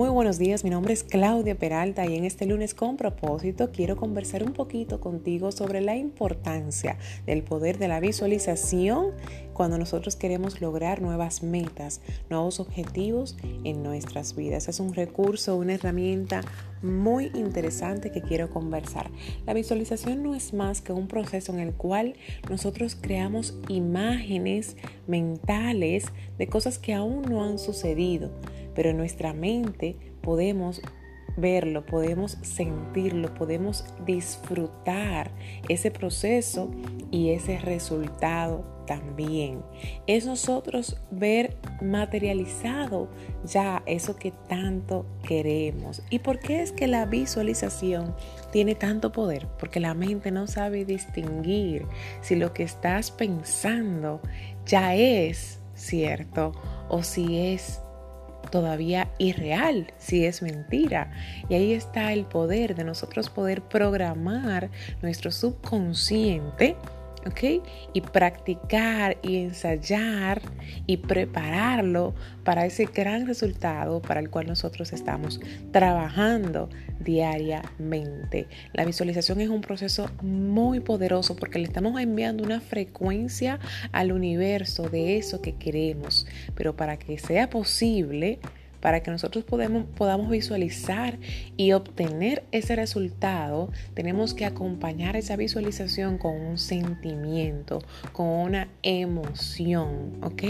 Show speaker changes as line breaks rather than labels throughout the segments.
Muy buenos días, mi nombre es Claudia Peralta y en este lunes con propósito quiero conversar un poquito contigo sobre la importancia del poder de la visualización cuando nosotros queremos lograr nuevas metas, nuevos objetivos en nuestras vidas. Es un recurso, una herramienta muy interesante que quiero conversar. La visualización no es más que un proceso en el cual nosotros creamos imágenes mentales de cosas que aún no han sucedido pero en nuestra mente podemos verlo, podemos sentirlo, podemos disfrutar ese proceso y ese resultado también. Es nosotros ver materializado ya eso que tanto queremos. ¿Y por qué es que la visualización tiene tanto poder? Porque la mente no sabe distinguir si lo que estás pensando ya es cierto o si es todavía irreal, si es mentira. Y ahí está el poder de nosotros poder programar nuestro subconsciente ¿ok? Y practicar y ensayar y prepararlo para ese gran resultado para el cual nosotros estamos trabajando diariamente. La visualización es un proceso muy poderoso porque le estamos enviando una frecuencia al universo de eso que queremos, pero para que sea posible, para que nosotros podamos visualizar y obtener ese resultado, tenemos que acompañar esa visualización con un sentimiento, con una emoción, ¿ok?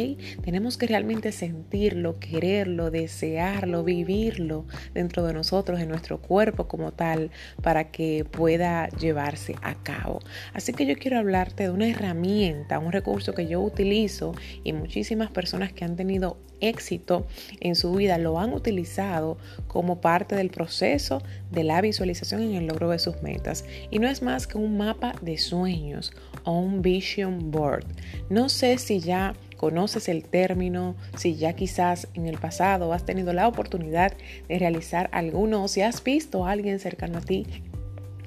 Tenemos que realmente sentirlo, quererlo, desearlo, vivirlo dentro de nosotros, en nuestro cuerpo como tal, para que pueda llevarse a cabo. Así que yo quiero hablarte de una herramienta, un recurso que yo utilizo y muchísimas personas que han tenido éxito en su vida lo han utilizado como parte del proceso de la visualización en el logro de sus metas. Y no es más que un mapa de sueños o un vision board. No sé si ya conoces el término, si ya quizás en el pasado has tenido la oportunidad de realizar alguno o si has visto a alguien cercano a ti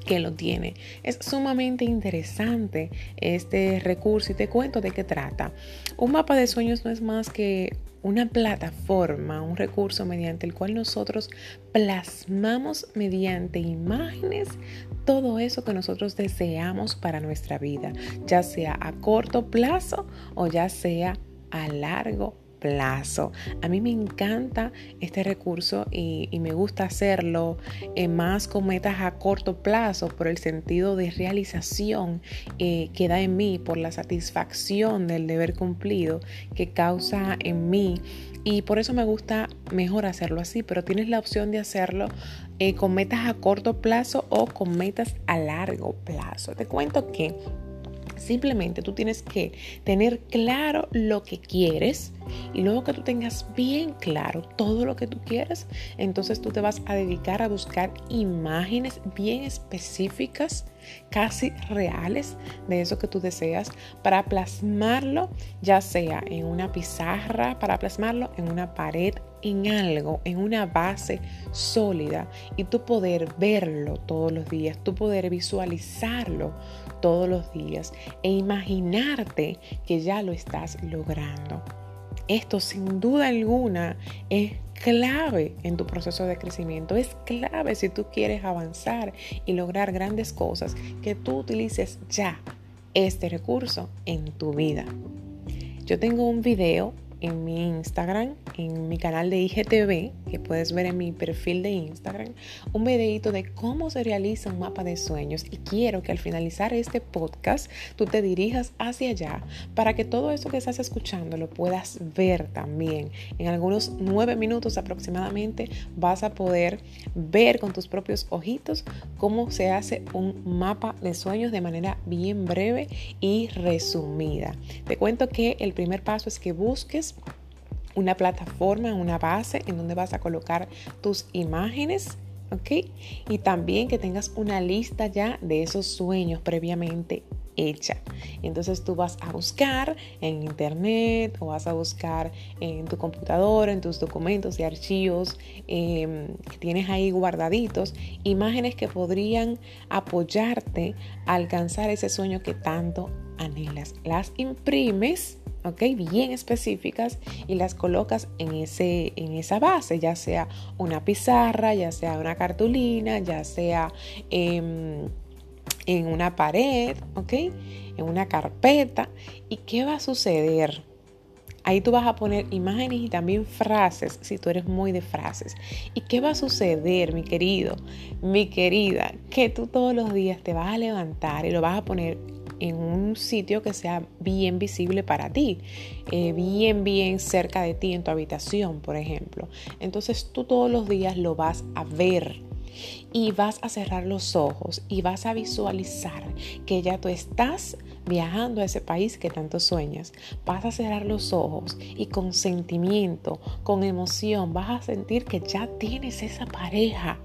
que lo tiene. Es sumamente interesante este recurso y te cuento de qué trata. Un mapa de sueños no es más que una plataforma, un recurso mediante el cual nosotros plasmamos mediante imágenes todo eso que nosotros deseamos para nuestra vida, ya sea a corto plazo o ya sea a largo plazo. A mí me encanta este recurso y, me gusta hacerlo eh, más con metas a corto plazo por el sentido de realización eh, que da en mí, por la satisfacción del deber cumplido que causa en mí. Y por eso me gusta mejor hacerlo así, pero tienes la opción de hacerlo eh, con metas a corto plazo o con metas a largo plazo. Te cuento que Simplemente tú tienes que tener claro lo que quieres y luego que tú tengas bien claro todo lo que tú quieres, entonces tú te vas a dedicar a buscar imágenes bien específicas, casi reales de eso que tú deseas para plasmarlo, ya sea en una pizarra, para plasmarlo en una pared en algo, en una base sólida y tú poder verlo todos los días, tú poder visualizarlo todos los días e imaginarte que ya lo estás logrando. Esto sin duda alguna es clave en tu proceso de crecimiento, es clave si tú quieres avanzar y lograr grandes cosas, que tú utilices ya este recurso en tu vida. Yo tengo un video en mi Instagram, en mi canal de IGTV, que puedes ver en mi perfil de Instagram, un videito de cómo se realiza un mapa de sueños y quiero que al finalizar este podcast tú te dirijas hacia allá para que todo eso que estás escuchando lo puedas ver también. En algunos nueve minutos aproximadamente vas a poder ver con tus propios ojitos cómo se hace un mapa de sueños de manera bien breve y resumida. Te cuento que el primer paso es que busques una plataforma, una base en donde vas a colocar tus imágenes. ¿Ok? Y también que tengas una lista ya de esos sueños previamente hecha. Entonces tú vas a buscar en internet o vas a buscar en tu computadora, en tus documentos y archivos em, que tienes ahí guardaditos, imágenes que podrían apoyarte a alcanzar ese sueño que tanto anhelas. Las imprimes ¿ok? Bien específicas y las colocas en, ese, en esa base, ya sea una pizarra, ya sea una cartulina, ya sea em, en una pared, ¿ok? En una carpeta. ¿Y qué va a suceder? Ahí tú vas a poner imágenes y también frases, si tú eres muy de frases. ¿Y qué va a suceder, mi querido, mi querida? Que tú todos los días te vas a levantar y lo vas a poner en un sitio que sea bien visible para ti, eh, bien, bien cerca de ti, en tu habitación, por ejemplo. Entonces tú todos los días lo vas a ver y vas a cerrar los ojos y vas a visualizar que ya tú estás viajando a ese país que tanto sueñas. Vas a cerrar los ojos y con sentimiento, con emoción, vas a sentir que ya tienes esa pareja.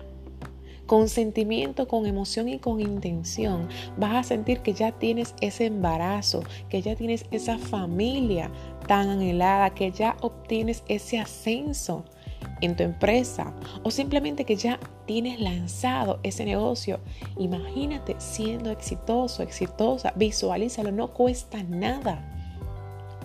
Con sentimiento, con emoción y con intención, vas a sentir que ya tienes ese embarazo, que ya tienes esa familia tan anhelada, que ya obtienes ese ascenso en tu empresa o simplemente que ya tienes lanzado ese negocio. Imagínate siendo exitoso, exitosa, visualízalo, no cuesta nada.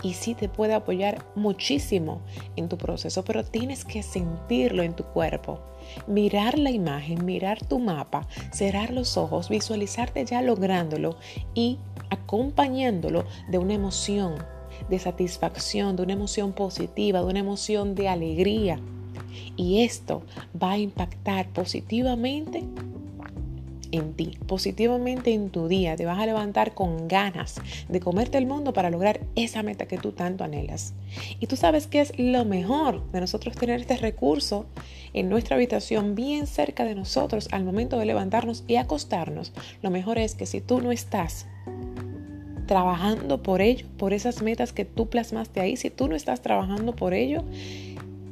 Y sí te puede apoyar muchísimo en tu proceso, pero tienes que sentirlo en tu cuerpo. Mirar la imagen, mirar tu mapa, cerrar los ojos, visualizarte ya lográndolo y acompañándolo de una emoción de satisfacción, de una emoción positiva, de una emoción de alegría y esto va a impactar positivamente en ti, positivamente en tu día. Te vas a levantar con ganas de comerte el mundo para lograr esa meta que tú tanto anhelas. Y tú sabes que es lo mejor de nosotros tener este recurso en nuestra habitación bien cerca de nosotros al momento de levantarnos y acostarnos. Lo mejor es que si tú no estás trabajando por ello, por esas metas que tú plasmaste ahí, si tú no estás trabajando por ello,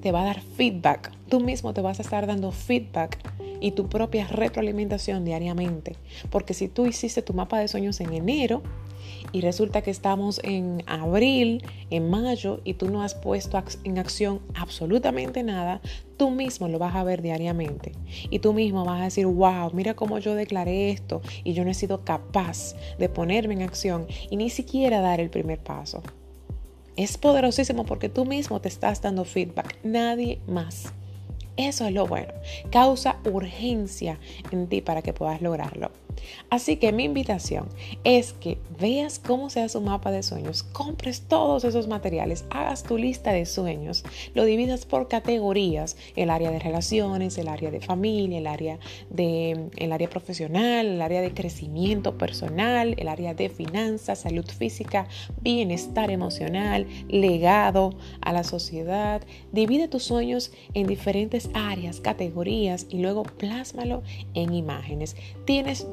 te va a dar feedback. Tú mismo te vas a estar dando feedback y tu propia retroalimentación diariamente. Porque si tú hiciste tu mapa de sueños en enero y resulta que estamos en abril, en mayo y tú no has puesto en acción absolutamente nada, tú mismo lo vas a ver diariamente. Y tú mismo vas a decir, wow, mira cómo yo declaré esto y yo no he sido capaz de ponerme en acción y ni siquiera dar el primer paso. Es poderosísimo porque tú mismo te estás dando feedback, nadie más. Eso es lo bueno. Causa urgencia en ti para que puedas lograrlo. Así que mi invitación es que veas cómo sea su mapa de sueños, compres todos esos materiales, hagas tu lista de sueños, lo dividas por categorías, el área de relaciones, el área de familia, el área de el área profesional, el área de crecimiento personal, el área de finanzas, salud física, bienestar emocional, legado a la sociedad. Divide tus sueños en diferentes áreas, categorías y luego plásmalo en imágenes. Tienes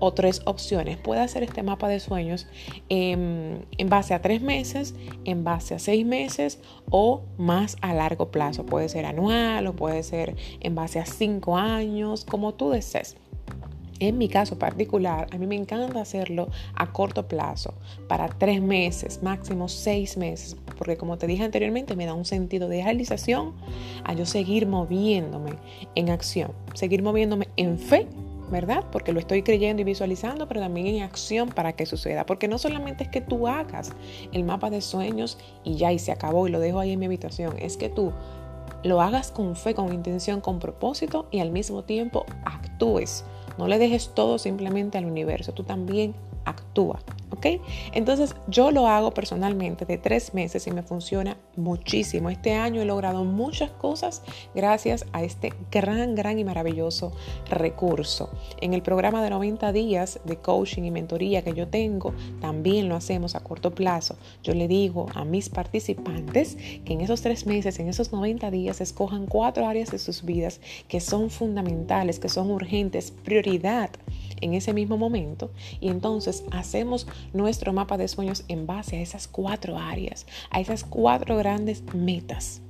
o tres opciones. Puede hacer este mapa de sueños en, en, base a tres meses, en base a seis meses o más a largo plazo. Puede ser anual o puede ser en base a cinco años, como tú desees. En mi caso particular, a mí me encanta hacerlo a corto plazo, para tres meses, máximo seis meses, porque como te dije anteriormente, me da un sentido de realización a yo seguir moviéndome en acción, seguir moviéndome en fe ¿verdad? Porque lo estoy creyendo y visualizando, pero también en acción para que suceda. Porque no solamente es que tú hagas el mapa de sueños y ya y se acabó y lo dejo ahí en mi habitación, es que tú lo hagas con fe, con intención, con propósito y al mismo tiempo actúes. No le dejes todo simplemente al universo, tú también actúa. ¿Ok? Entonces yo lo hago personalmente de tres meses y me funciona muchísimo. Este año he logrado muchas cosas gracias a este gran, gran y maravilloso recurso. En el programa de 90 días de coaching y mentoría que yo tengo, también lo hacemos a corto plazo. Yo le digo a mis participantes que en esos tres meses, en esos 90 días, escojan cuatro áreas de sus vidas que son fundamentales, que son urgentes, prioridad en ese mismo momento y entonces hacemos nuestro mapa de sueños en base a esas cuatro áreas, a esas cuatro grandes metas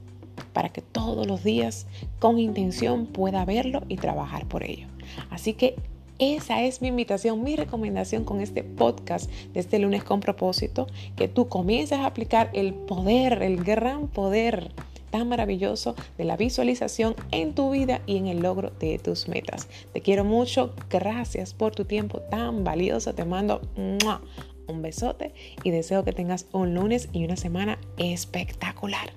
para que todos los días con intención pueda verlo y trabajar por ello. Así que esa es mi invitación, mi recomendación con este podcast de este lunes con propósito, que tú comiences a aplicar el poder, el gran poder tan maravilloso de la visualización en tu vida y en el logro de tus metas. Te quiero mucho, gracias por tu tiempo tan valioso, te mando un besote y deseo que tengas un lunes y una semana espectacular.